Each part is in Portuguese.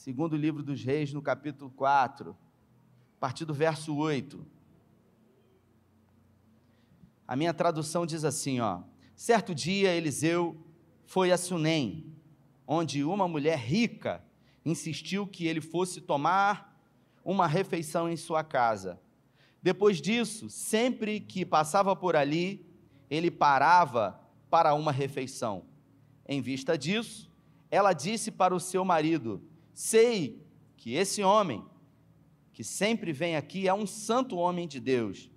Segundo livro dos Reis, no capítulo 4, a partir do verso 8. A minha tradução diz assim, ó: Certo dia Eliseu foi a Sunem, onde uma mulher rica insistiu que ele fosse tomar uma refeição em sua casa. Depois disso, sempre que passava por ali, ele parava para uma refeição. Em vista disso, ela disse para o seu marido: Sei que esse homem, que sempre vem aqui, é um santo homem de Deus.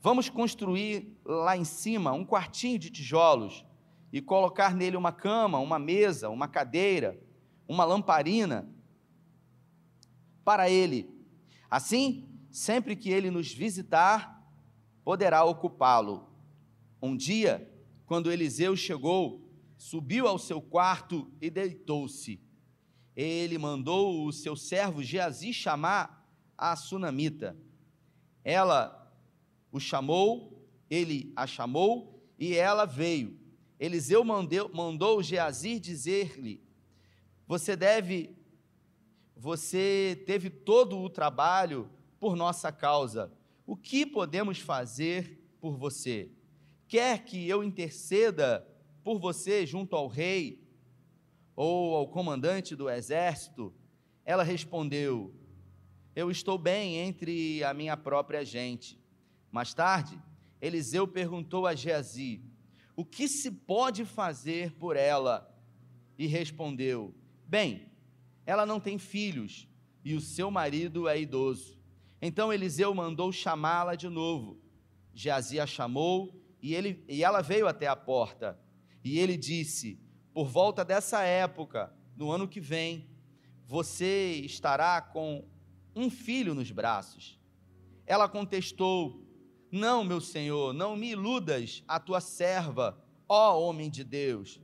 Vamos construir lá em cima um quartinho de tijolos e colocar nele uma cama, uma mesa, uma cadeira, uma lamparina para ele. Assim, sempre que ele nos visitar, poderá ocupá-lo. Um dia, quando Eliseu chegou, subiu ao seu quarto e deitou-se ele mandou o seu servo Geazi chamar a sunamita. Ela o chamou, ele a chamou e ela veio. Eliseu mandou, mandou Geazi dizer-lhe: Você deve, você teve todo o trabalho por nossa causa. O que podemos fazer por você? Quer que eu interceda por você junto ao rei ou ao comandante do exército, ela respondeu: Eu estou bem entre a minha própria gente. Mais tarde, Eliseu perguntou a Geazi: O que se pode fazer por ela? E respondeu: Bem, ela não tem filhos e o seu marido é idoso. Então Eliseu mandou chamá-la de novo. Geazi a chamou e, ele, e ela veio até a porta. E ele disse: por volta dessa época, no ano que vem, você estará com um filho nos braços. Ela contestou: Não, meu senhor, não me iludas a tua serva, ó homem de Deus.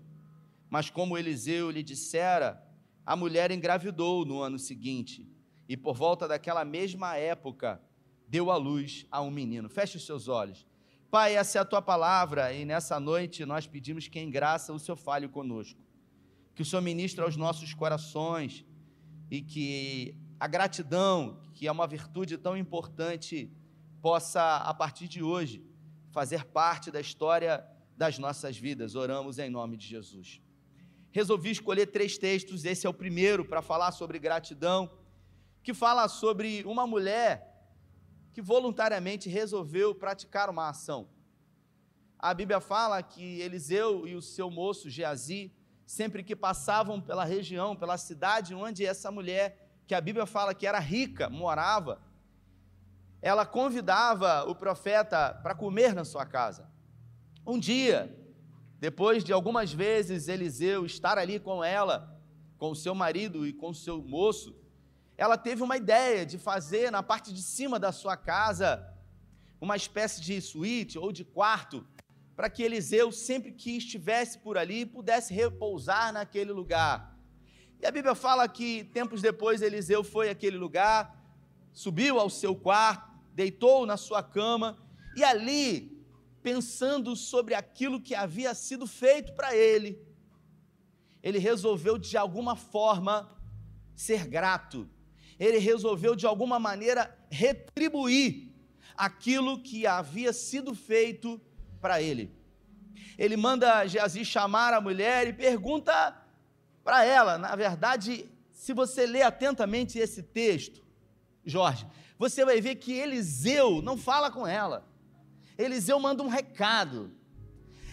Mas como Eliseu lhe dissera, a mulher engravidou no ano seguinte, e por volta daquela mesma época deu à luz a um menino. Feche os seus olhos. Pai, essa é a tua palavra e nessa noite nós pedimos que em graça o Senhor fale conosco. Que o Senhor ministre aos nossos corações e que a gratidão, que é uma virtude tão importante, possa, a partir de hoje, fazer parte da história das nossas vidas. Oramos em nome de Jesus. Resolvi escolher três textos, esse é o primeiro para falar sobre gratidão, que fala sobre uma mulher que voluntariamente resolveu praticar uma ação. A Bíblia fala que Eliseu e o seu moço Geazi, sempre que passavam pela região, pela cidade onde essa mulher, que a Bíblia fala que era rica, morava, ela convidava o profeta para comer na sua casa. Um dia, depois de algumas vezes Eliseu estar ali com ela, com o seu marido e com o seu moço, ela teve uma ideia de fazer na parte de cima da sua casa uma espécie de suíte ou de quarto para que Eliseu, sempre que estivesse por ali, pudesse repousar naquele lugar. E a Bíblia fala que tempos depois Eliseu foi àquele lugar, subiu ao seu quarto, deitou na sua cama e ali, pensando sobre aquilo que havia sido feito para ele, ele resolveu de alguma forma ser grato ele resolveu de alguma maneira retribuir aquilo que havia sido feito para ele. Ele manda Geazi chamar a mulher e pergunta para ela, na verdade, se você ler atentamente esse texto, Jorge, você vai ver que Eliseu não fala com ela. Eliseu manda um recado.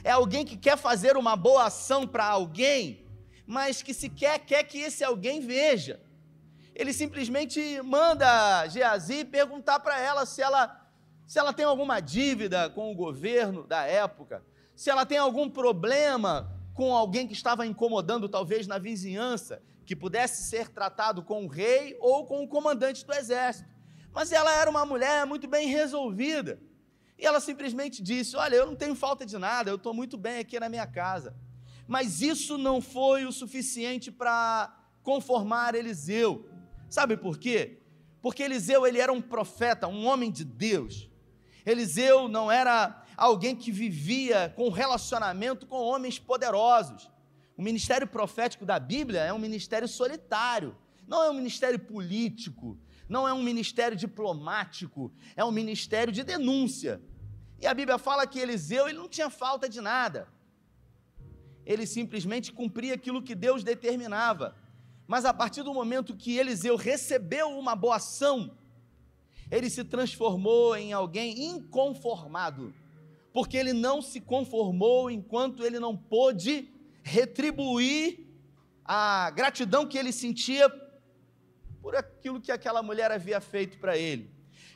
É alguém que quer fazer uma boa ação para alguém, mas que sequer quer que esse alguém veja ele simplesmente manda Geazi perguntar para ela se ela se ela tem alguma dívida com o governo da época, se ela tem algum problema com alguém que estava incomodando talvez na vizinhança, que pudesse ser tratado com o rei ou com o comandante do exército. Mas ela era uma mulher muito bem resolvida. E ela simplesmente disse: Olha, eu não tenho falta de nada, eu estou muito bem aqui na minha casa. Mas isso não foi o suficiente para conformar Eliseu. Sabe por quê? Porque Eliseu ele era um profeta, um homem de Deus. Eliseu não era alguém que vivia com relacionamento com homens poderosos. O ministério profético da Bíblia é um ministério solitário. não é um ministério político, não é um ministério diplomático, é um ministério de denúncia. E a Bíblia fala que Eliseu ele não tinha falta de nada. Ele simplesmente cumpria aquilo que Deus determinava. Mas a partir do momento que Eliseu recebeu uma boa ação, ele se transformou em alguém inconformado, porque ele não se conformou enquanto ele não pôde retribuir a gratidão que ele sentia por aquilo que aquela mulher havia feito para ele.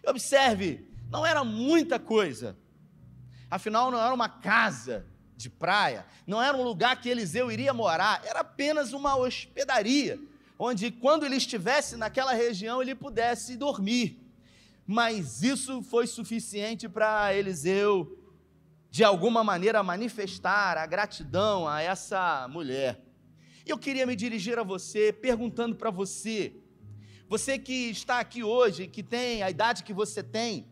Observe, não era muita coisa, afinal, não era uma casa de praia, não era um lugar que Eliseu iria morar, era apenas uma hospedaria, onde quando ele estivesse naquela região ele pudesse dormir. Mas isso foi suficiente para Eliseu, de alguma maneira, manifestar a gratidão a essa mulher. Eu queria me dirigir a você, perguntando para você, você que está aqui hoje, que tem a idade que você tem,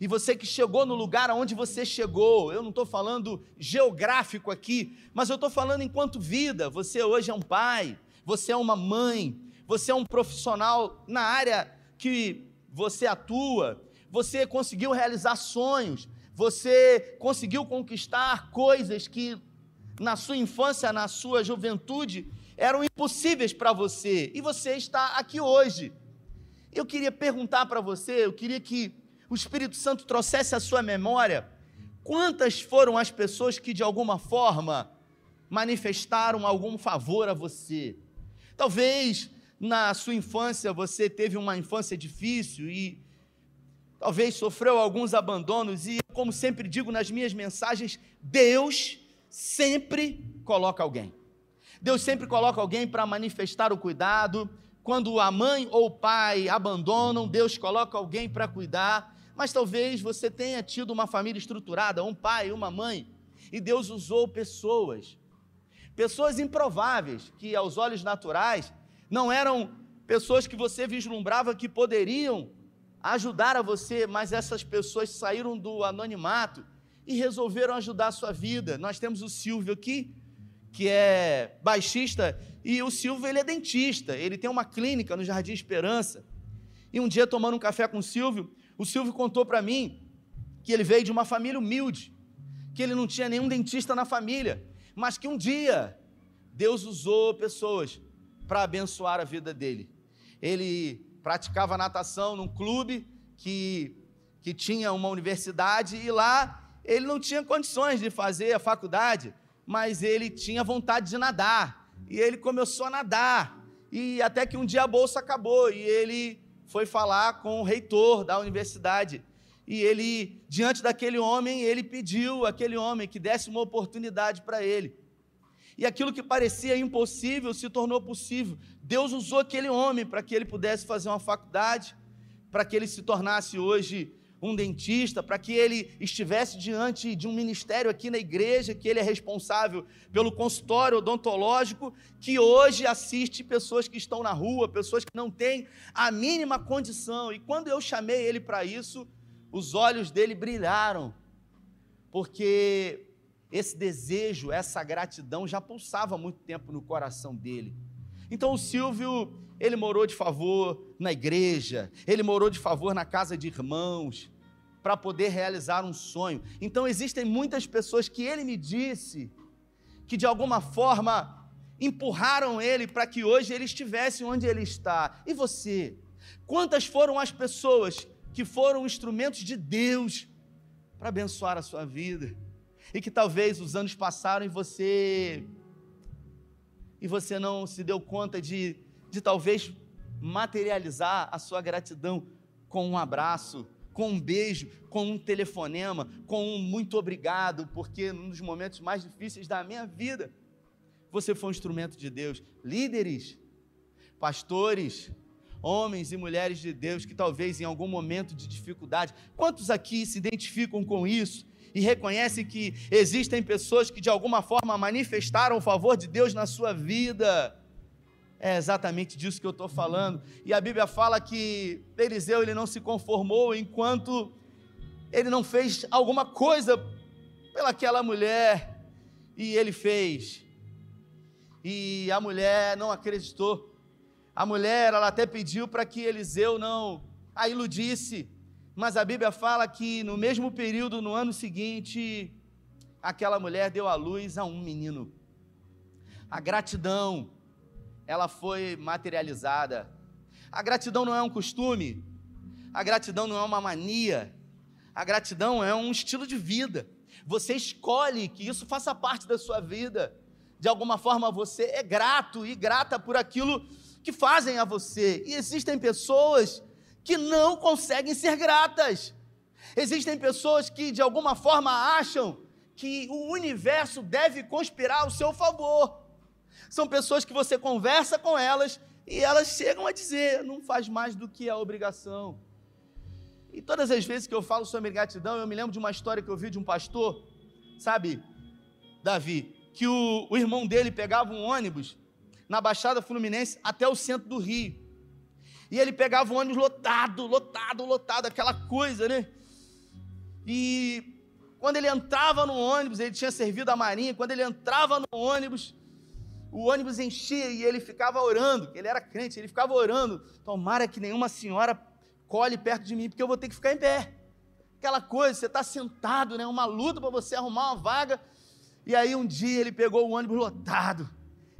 e você que chegou no lugar aonde você chegou, eu não estou falando geográfico aqui, mas eu estou falando enquanto vida. Você hoje é um pai, você é uma mãe, você é um profissional na área que você atua, você conseguiu realizar sonhos, você conseguiu conquistar coisas que na sua infância, na sua juventude, eram impossíveis para você, e você está aqui hoje. Eu queria perguntar para você, eu queria que o Espírito Santo trouxesse à sua memória quantas foram as pessoas que de alguma forma manifestaram algum favor a você. Talvez na sua infância você teve uma infância difícil e talvez sofreu alguns abandonos e como sempre digo nas minhas mensagens, Deus sempre coloca alguém. Deus sempre coloca alguém para manifestar o cuidado. Quando a mãe ou o pai abandonam, Deus coloca alguém para cuidar. Mas talvez você tenha tido uma família estruturada, um pai, uma mãe, e Deus usou pessoas, pessoas improváveis, que aos olhos naturais não eram pessoas que você vislumbrava que poderiam ajudar a você, mas essas pessoas saíram do anonimato e resolveram ajudar a sua vida. Nós temos o Silvio aqui, que é baixista, e o Silvio ele é dentista, ele tem uma clínica no Jardim Esperança. E um dia, tomando um café com o Silvio, o Silvio contou para mim que ele veio de uma família humilde, que ele não tinha nenhum dentista na família, mas que um dia Deus usou pessoas para abençoar a vida dele. Ele praticava natação num clube que, que tinha uma universidade e lá ele não tinha condições de fazer a faculdade, mas ele tinha vontade de nadar. E ele começou a nadar. E até que um dia a bolsa acabou e ele foi falar com o reitor da universidade. E ele, diante daquele homem, ele pediu aquele homem que desse uma oportunidade para ele. E aquilo que parecia impossível se tornou possível. Deus usou aquele homem para que ele pudesse fazer uma faculdade, para que ele se tornasse hoje um dentista, para que ele estivesse diante de um ministério aqui na igreja, que ele é responsável pelo consultório odontológico, que hoje assiste pessoas que estão na rua, pessoas que não têm a mínima condição. E quando eu chamei ele para isso, os olhos dele brilharam, porque esse desejo, essa gratidão já pulsava muito tempo no coração dele. Então o Silvio, ele morou de favor na igreja, ele morou de favor na casa de irmãos, para poder realizar um sonho. Então existem muitas pessoas que ele me disse que de alguma forma empurraram ele para que hoje ele estivesse onde ele está. E você? Quantas foram as pessoas que foram instrumentos de Deus para abençoar a sua vida? E que talvez os anos passaram e você e você não se deu conta de, de talvez materializar a sua gratidão com um abraço, com um beijo, com um telefonema, com um muito obrigado, porque num dos momentos mais difíceis da minha vida, você foi um instrumento de Deus. Líderes, pastores, homens e mulheres de Deus que talvez em algum momento de dificuldade, quantos aqui se identificam com isso? e reconhece que existem pessoas que de alguma forma manifestaram o favor de Deus na sua vida. É exatamente disso que eu estou falando. E a Bíblia fala que Eliseu ele não se conformou enquanto ele não fez alguma coisa pelaquela mulher. E ele fez. E a mulher não acreditou. A mulher, ela até pediu para que Eliseu não a iludisse, mas a Bíblia fala que no mesmo período, no ano seguinte, aquela mulher deu à luz a um menino. A gratidão, ela foi materializada. A gratidão não é um costume, a gratidão não é uma mania, a gratidão é um estilo de vida. Você escolhe que isso faça parte da sua vida. De alguma forma você é grato e grata por aquilo que fazem a você. E existem pessoas que não conseguem ser gratas. Existem pessoas que de alguma forma acham que o universo deve conspirar ao seu favor. São pessoas que você conversa com elas e elas chegam a dizer: não faz mais do que a obrigação. E todas as vezes que eu falo sobre gratidão, eu me lembro de uma história que eu vi de um pastor, sabe, Davi, que o, o irmão dele pegava um ônibus na Baixada Fluminense até o centro do Rio. E ele pegava o ônibus lotado, lotado, lotado, aquela coisa, né? E quando ele entrava no ônibus, ele tinha servido a marinha, quando ele entrava no ônibus, o ônibus enchia e ele ficava orando, ele era crente, ele ficava orando, tomara que nenhuma senhora colhe perto de mim, porque eu vou ter que ficar em pé. Aquela coisa, você está sentado, né? Uma luta para você arrumar uma vaga. E aí um dia ele pegou o ônibus lotado.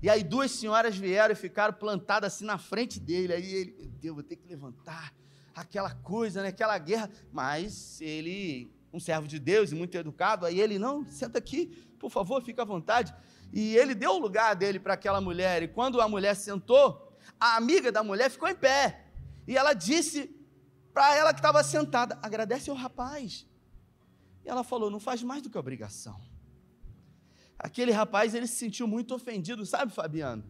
E aí duas senhoras vieram e ficaram plantadas assim na frente dele. Aí ele, meu Deus, vou ter que levantar. Aquela coisa, né? Aquela guerra. Mas ele, um servo de Deus e muito educado, aí ele, não, senta aqui, por favor, fica à vontade. E ele deu o lugar dele para aquela mulher. E quando a mulher sentou, a amiga da mulher ficou em pé. E ela disse para ela que estava sentada: agradece ao rapaz. E ela falou: não faz mais do que obrigação. Aquele rapaz, ele se sentiu muito ofendido, sabe, Fabiano?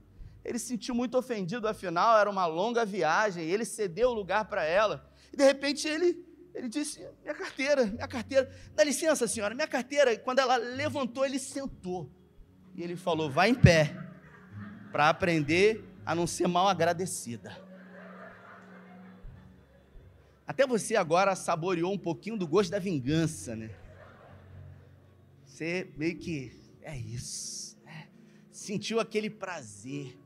Ele se sentiu muito ofendido, afinal, era uma longa viagem, ele cedeu o lugar para ela. E de repente ele, ele disse: Minha carteira, minha carteira, dá licença, senhora, minha carteira. E quando ela levantou, ele sentou. E ele falou: Vai em pé, para aprender a não ser mal agradecida. Até você agora saboreou um pouquinho do gosto da vingança, né? Você meio que é isso. É. Sentiu aquele prazer.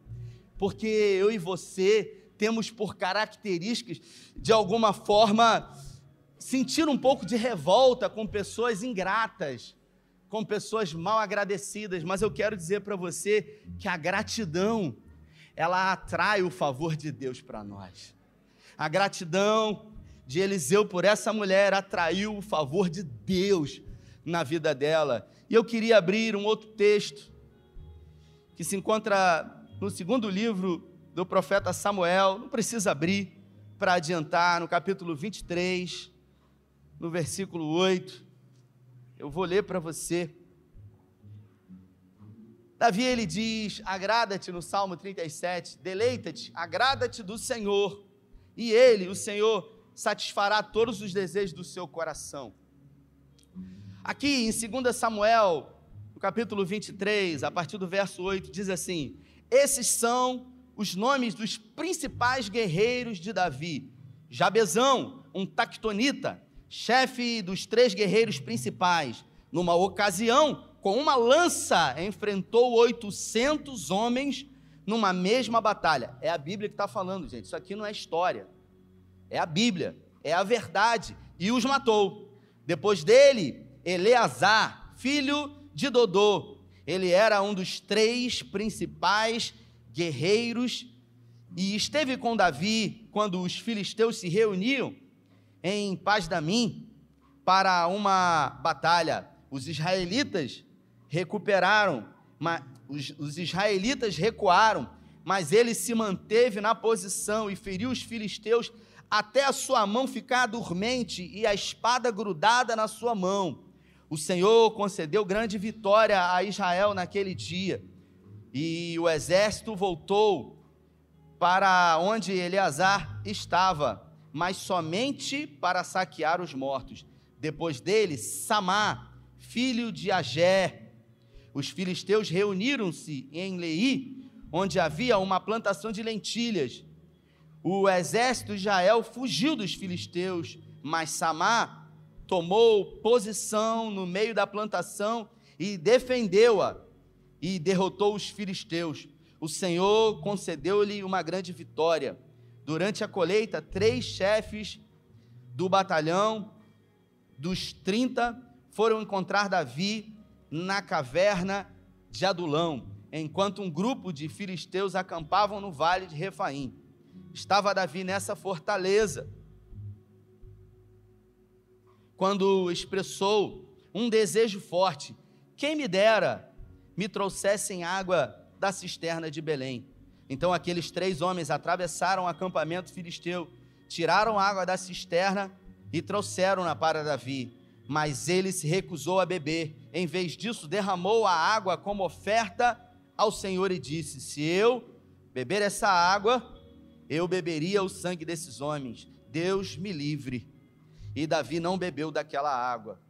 Porque eu e você temos por características, de alguma forma, sentir um pouco de revolta com pessoas ingratas, com pessoas mal agradecidas, mas eu quero dizer para você que a gratidão, ela atrai o favor de Deus para nós. A gratidão de Eliseu por essa mulher atraiu o favor de Deus na vida dela. E eu queria abrir um outro texto que se encontra no segundo livro do profeta Samuel, não precisa abrir para adiantar, no capítulo 23, no versículo 8. Eu vou ler para você. Davi ele diz: Agrada-te no Salmo 37, deleita-te, agrada-te do Senhor, e ele, o Senhor, satisfará todos os desejos do seu coração. Aqui em 2 Samuel, no capítulo 23, a partir do verso 8, diz assim: Esses são os nomes dos principais guerreiros de Davi. Jabezão, um tactonita, chefe dos três guerreiros principais, numa ocasião, com uma lança, enfrentou 800 homens numa mesma batalha. É a Bíblia que está falando, gente. Isso aqui não é história. É a Bíblia. É a verdade. E os matou. Depois dele, Eleazar, filho de Dodô. Ele era um dos três principais guerreiros e esteve com Davi quando os filisteus se reuniam em Paz-Damim para uma batalha. Os israelitas recuperaram, mas os, os israelitas recuaram, mas ele se manteve na posição e feriu os filisteus até a sua mão ficar dormente e a espada grudada na sua mão. O Senhor concedeu grande vitória a Israel naquele dia. E o exército voltou para onde Eleazar estava, mas somente para saquear os mortos. Depois dele, Samá, filho de Agé. Os filisteus reuniram-se em Lei, onde havia uma plantação de lentilhas. O exército de Israel fugiu dos filisteus, mas Samá tomou posição no meio da plantação e defendeu-a e derrotou os filisteus. o Senhor concedeu-lhe uma grande vitória. Durante a colheita, três chefes do batalhão dos 30 foram encontrar Davi na caverna de Adulão, enquanto um grupo de filisteus acampavam no vale de Refaim. Estava Davi nessa fortaleza quando expressou um desejo forte: quem me dera me trouxessem água da cisterna de Belém. Então aqueles três homens atravessaram o acampamento filisteu, tiraram água da cisterna e trouxeram-na para Davi. Mas ele se recusou a beber. Em vez disso, derramou a água como oferta ao Senhor e disse: Se eu beber essa água, eu beberia o sangue desses homens. Deus me livre. E Davi não bebeu daquela água.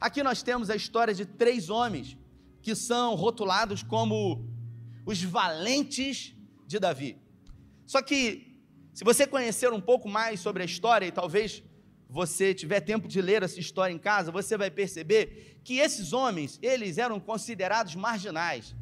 Aqui nós temos a história de três homens que são rotulados como os valentes de Davi. Só que, se você conhecer um pouco mais sobre a história, e talvez você tiver tempo de ler essa história em casa, você vai perceber que esses homens, eles eram considerados marginais.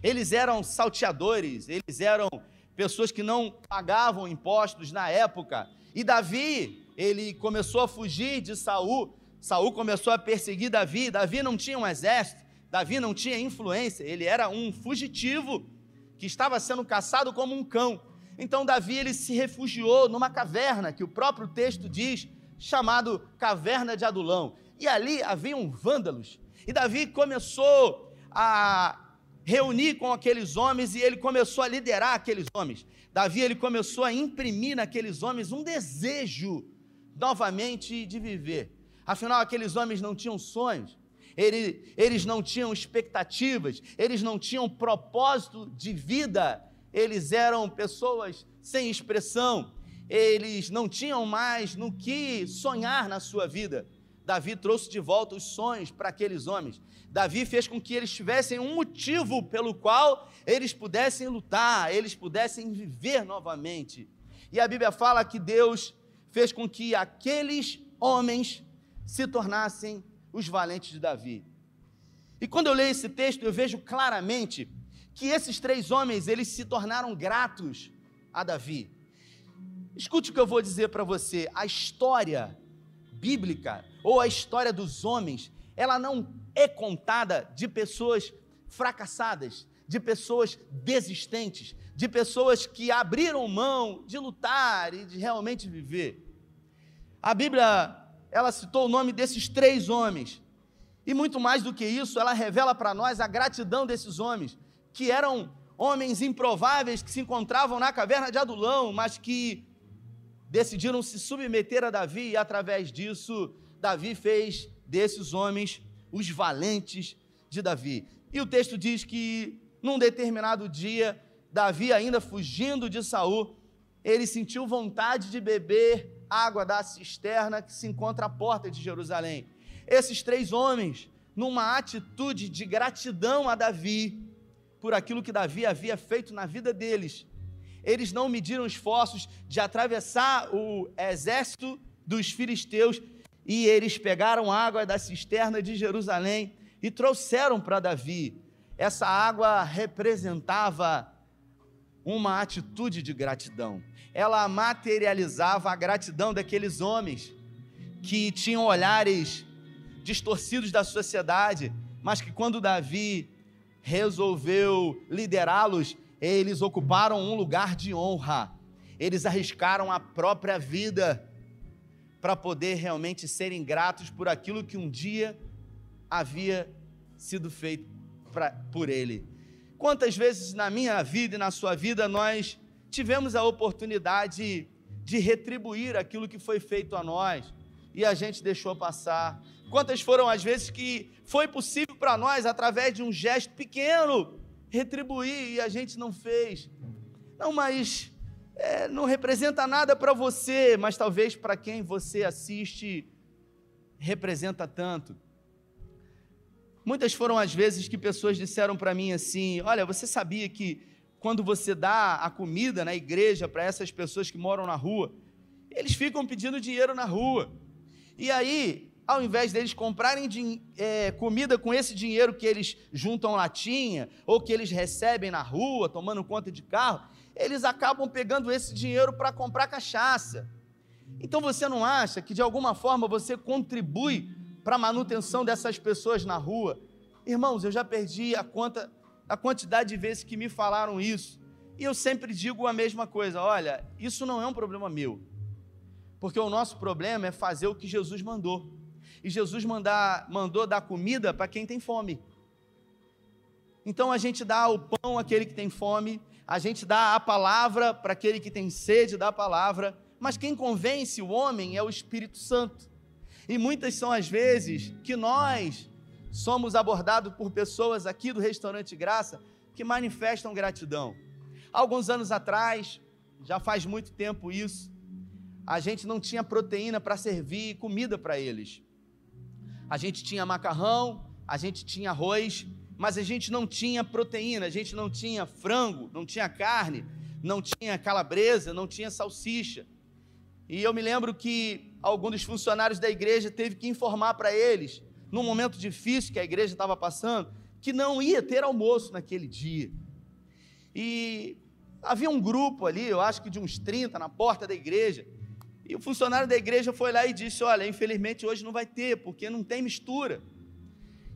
Eles eram salteadores, eles eram pessoas que não pagavam impostos na época. E Davi, ele começou a fugir de Saul. Saul começou a perseguir Davi. Davi não tinha um exército, Davi não tinha influência, ele era um fugitivo que estava sendo caçado como um cão. Então Davi ele se refugiou numa caverna que o próprio texto diz, chamado Caverna de Adulão. E ali haviam vândalos. E Davi começou a reunir com aqueles homens e ele começou a liderar aqueles homens. Davi ele começou a imprimir naqueles homens um desejo novamente de viver. Afinal, aqueles homens não tinham sonhos, eles, eles não tinham expectativas, eles não tinham propósito de vida, eles eram pessoas sem expressão, eles não tinham mais no que sonhar na sua vida. Davi trouxe de volta os sonhos para aqueles homens. Davi fez com que eles tivessem um motivo pelo qual eles pudessem lutar, eles pudessem viver novamente. E a Bíblia fala que Deus fez com que aqueles homens se tornassem os valentes de Davi. E quando eu leio esse texto, eu vejo claramente que esses três homens, eles se tornaram gratos a Davi. Escute o que eu vou dizer para você, a história bíblica ou a história dos homens, ela não é contada de pessoas fracassadas, de pessoas desistentes, de pessoas que abriram mão de lutar e de realmente viver. A Bíblia ela citou o nome desses três homens. E muito mais do que isso, ela revela para nós a gratidão desses homens, que eram homens improváveis que se encontravam na caverna de Adulão, mas que decidiram se submeter a Davi e através disso Davi fez desses homens os valentes de Davi. E o texto diz que num determinado dia, Davi ainda fugindo de Saul, ele sentiu vontade de beber água da cisterna que se encontra à porta de Jerusalém. Esses três homens, numa atitude de gratidão a Davi, por aquilo que Davi havia feito na vida deles, eles não mediram esforços de atravessar o exército dos filisteus e eles pegaram água da cisterna de Jerusalém e trouxeram para Davi. Essa água representava uma atitude de gratidão ela materializava a gratidão daqueles homens que tinham olhares distorcidos da sociedade, mas que quando Davi resolveu liderá-los, eles ocuparam um lugar de honra. Eles arriscaram a própria vida para poder realmente serem gratos por aquilo que um dia havia sido feito pra, por ele. Quantas vezes na minha vida e na sua vida nós tivemos a oportunidade de retribuir aquilo que foi feito a nós e a gente deixou passar. Quantas foram as vezes que foi possível para nós, através de um gesto pequeno, retribuir e a gente não fez? Não, mas é, não representa nada para você, mas talvez para quem você assiste representa tanto. Muitas foram as vezes que pessoas disseram para mim assim: Olha, você sabia que quando você dá a comida na igreja para essas pessoas que moram na rua, eles ficam pedindo dinheiro na rua. E aí, ao invés deles comprarem é, comida com esse dinheiro que eles juntam latinha, ou que eles recebem na rua, tomando conta de carro, eles acabam pegando esse dinheiro para comprar cachaça. Então você não acha que de alguma forma você contribui para manutenção dessas pessoas na rua? Irmãos, eu já perdi a conta, a quantidade de vezes que me falaram isso. E eu sempre digo a mesma coisa: olha, isso não é um problema meu. Porque o nosso problema é fazer o que Jesus mandou e Jesus mandar, mandou dar comida para quem tem fome. Então a gente dá o pão àquele que tem fome, a gente dá a palavra para aquele que tem sede da palavra, mas quem convence o homem é o Espírito Santo. E muitas são as vezes que nós somos abordados por pessoas aqui do restaurante Graça que manifestam gratidão. Alguns anos atrás, já faz muito tempo isso, a gente não tinha proteína para servir comida para eles. A gente tinha macarrão, a gente tinha arroz, mas a gente não tinha proteína, a gente não tinha frango, não tinha carne, não tinha calabresa, não tinha salsicha. E eu me lembro que algum dos funcionários da igreja teve que informar para eles, num momento difícil que a igreja estava passando, que não ia ter almoço naquele dia. E havia um grupo ali, eu acho que de uns 30 na porta da igreja, e o funcionário da igreja foi lá e disse: Olha, infelizmente hoje não vai ter, porque não tem mistura.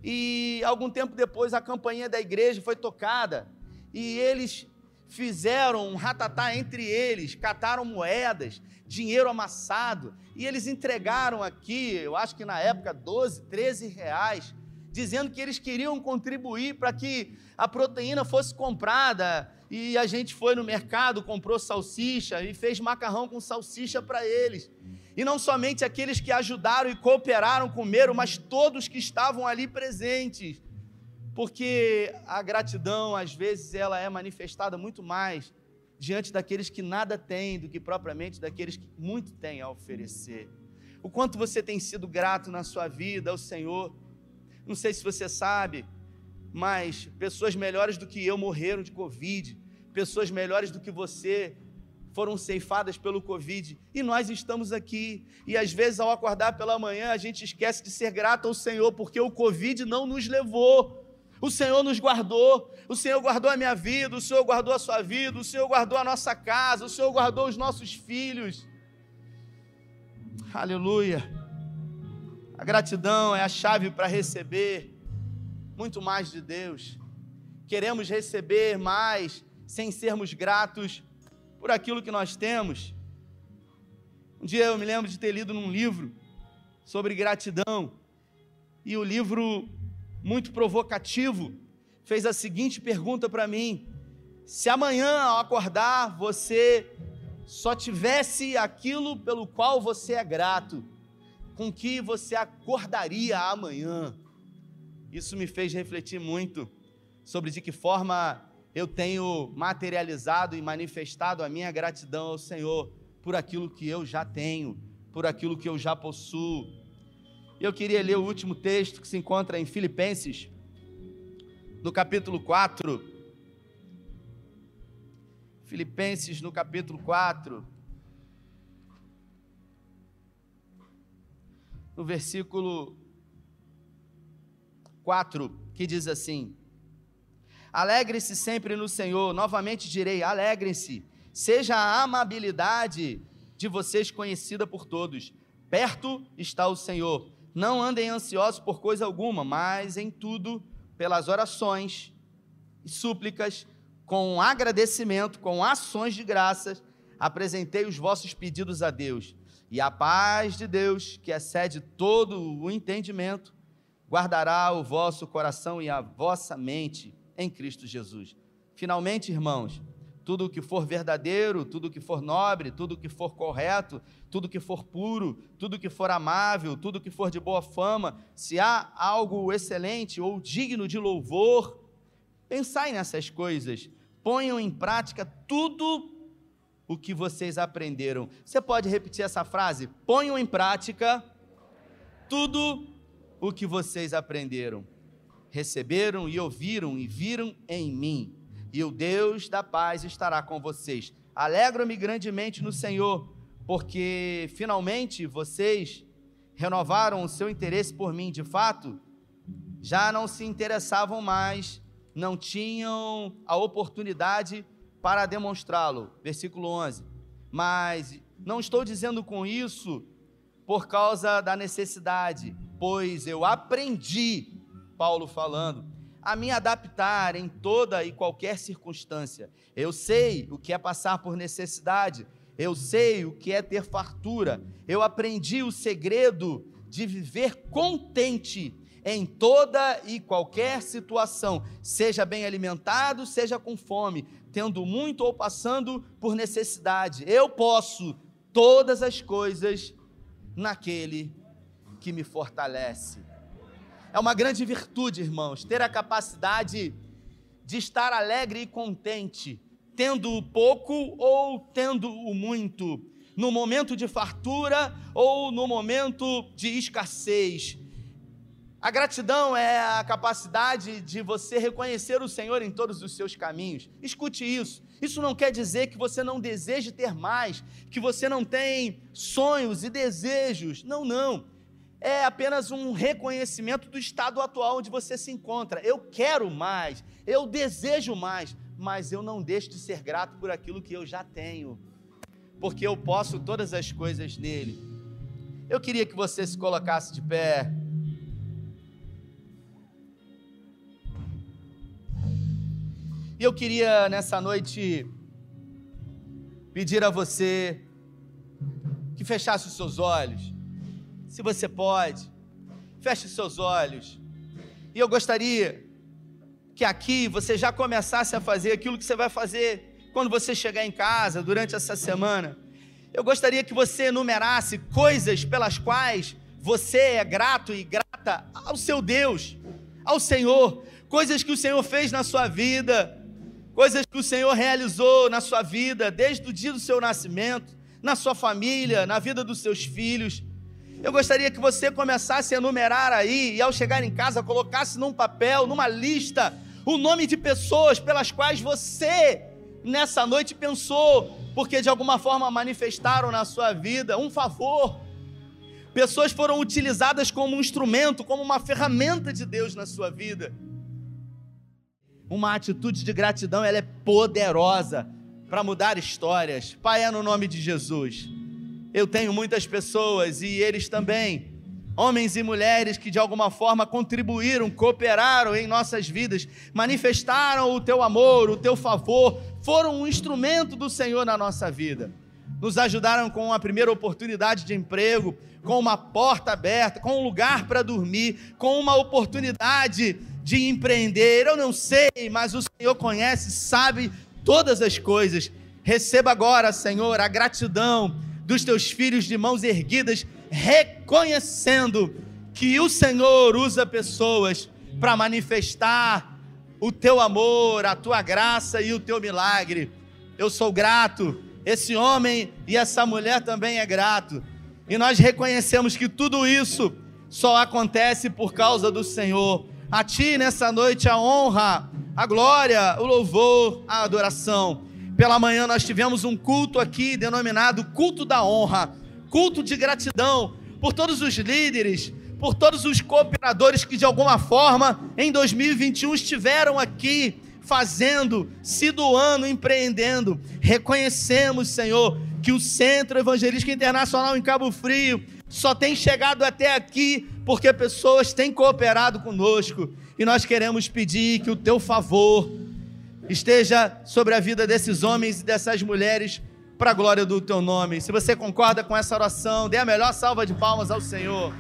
E algum tempo depois a campainha da igreja foi tocada e eles fizeram um ratatá entre eles, cataram moedas, dinheiro amassado e eles entregaram aqui, eu acho que na época 12, 13 reais, dizendo que eles queriam contribuir para que a proteína fosse comprada e a gente foi no mercado, comprou salsicha e fez macarrão com salsicha para eles. E não somente aqueles que ajudaram e cooperaram comeram, mas todos que estavam ali presentes. Porque a gratidão, às vezes, ela é manifestada muito mais diante daqueles que nada têm do que propriamente daqueles que muito têm a oferecer. O quanto você tem sido grato na sua vida ao Senhor. Não sei se você sabe, mas pessoas melhores do que eu morreram de Covid, pessoas melhores do que você foram ceifadas pelo Covid, e nós estamos aqui. E às vezes, ao acordar pela manhã, a gente esquece de ser grato ao Senhor, porque o Covid não nos levou. O Senhor nos guardou, o Senhor guardou a minha vida, o Senhor guardou a sua vida, o Senhor guardou a nossa casa, o Senhor guardou os nossos filhos. Aleluia. A gratidão é a chave para receber muito mais de Deus. Queremos receber mais sem sermos gratos por aquilo que nós temos. Um dia eu me lembro de ter lido num livro sobre gratidão, e o livro, muito provocativo, fez a seguinte pergunta para mim: se amanhã ao acordar você só tivesse aquilo pelo qual você é grato, com que você acordaria amanhã? Isso me fez refletir muito sobre de que forma eu tenho materializado e manifestado a minha gratidão ao Senhor por aquilo que eu já tenho, por aquilo que eu já possuo. Eu queria ler o último texto que se encontra em Filipenses, no capítulo 4. Filipenses, no capítulo 4. No versículo 4, que diz assim: Alegre-se sempre no Senhor. Novamente direi: alegrem-se. Seja a amabilidade de vocês conhecida por todos. Perto está o Senhor. Não andem ansiosos por coisa alguma, mas em tudo, pelas orações e súplicas, com agradecimento, com ações de graças, apresentei os vossos pedidos a Deus. E a paz de Deus, que excede todo o entendimento, guardará o vosso coração e a vossa mente em Cristo Jesus. Finalmente, irmãos, tudo o que for verdadeiro, tudo o que for nobre, tudo o que for correto, tudo o que for puro, tudo o que for amável, tudo o que for de boa fama, se há algo excelente ou digno de louvor, pensai nessas coisas, ponham em prática tudo o que vocês aprenderam. Você pode repetir essa frase? Ponham em prática tudo o que vocês aprenderam, receberam e ouviram e viram em mim, e o Deus da paz estará com vocês. Alegro-me grandemente no Senhor, porque finalmente vocês renovaram o seu interesse por mim, de fato, já não se interessavam mais, não tinham a oportunidade para demonstrá-lo. Versículo 11. Mas não estou dizendo com isso por causa da necessidade, pois eu aprendi, Paulo falando, a me adaptar em toda e qualquer circunstância. Eu sei o que é passar por necessidade, eu sei o que é ter fartura, eu aprendi o segredo de viver contente em toda e qualquer situação, seja bem alimentado, seja com fome, tendo muito ou passando por necessidade. Eu posso todas as coisas naquele que me fortalece. É uma grande virtude, irmãos, ter a capacidade de estar alegre e contente, tendo o pouco ou tendo o muito, no momento de fartura ou no momento de escassez. A gratidão é a capacidade de você reconhecer o Senhor em todos os seus caminhos. Escute isso. Isso não quer dizer que você não deseje ter mais, que você não tem sonhos e desejos. Não, não. É apenas um reconhecimento do estado atual onde você se encontra. Eu quero mais, eu desejo mais, mas eu não deixo de ser grato por aquilo que eu já tenho, porque eu posso todas as coisas nele. Eu queria que você se colocasse de pé. E eu queria nessa noite pedir a você que fechasse os seus olhos. Se você pode, feche os seus olhos. E eu gostaria que aqui você já começasse a fazer aquilo que você vai fazer quando você chegar em casa durante essa semana. Eu gostaria que você enumerasse coisas pelas quais você é grato e grata ao seu Deus, ao Senhor, coisas que o Senhor fez na sua vida, coisas que o Senhor realizou na sua vida, desde o dia do seu nascimento, na sua família, na vida dos seus filhos. Eu gostaria que você começasse a enumerar aí e ao chegar em casa colocasse num papel, numa lista, o nome de pessoas pelas quais você nessa noite pensou, porque de alguma forma manifestaram na sua vida um favor. Pessoas foram utilizadas como um instrumento, como uma ferramenta de Deus na sua vida uma atitude de gratidão, ela é poderosa para mudar histórias. Pai, é no nome de Jesus. Eu tenho muitas pessoas e eles também, homens e mulheres que de alguma forma contribuíram, cooperaram em nossas vidas, manifestaram o teu amor, o teu favor, foram um instrumento do Senhor na nossa vida. Nos ajudaram com a primeira oportunidade de emprego, com uma porta aberta, com um lugar para dormir, com uma oportunidade de empreender. Eu não sei, mas o Senhor conhece, sabe todas as coisas. Receba agora, Senhor, a gratidão dos teus filhos de mãos erguidas, reconhecendo que o Senhor usa pessoas para manifestar o teu amor, a tua graça e o teu milagre. Eu sou grato, esse homem e essa mulher também é grato. E nós reconhecemos que tudo isso só acontece por causa do Senhor. A Ti nessa noite a honra, a glória, o louvor, a adoração. Pela manhã nós tivemos um culto aqui denominado Culto da Honra, culto de gratidão por todos os líderes, por todos os cooperadores que de alguma forma em 2021 estiveram aqui fazendo, se doando, empreendendo. Reconhecemos, Senhor, que o Centro Evangelístico Internacional em Cabo Frio só tem chegado até aqui porque pessoas têm cooperado conosco e nós queremos pedir que o teu favor esteja sobre a vida desses homens e dessas mulheres para a glória do teu nome. Se você concorda com essa oração, dê a melhor salva de palmas ao Senhor.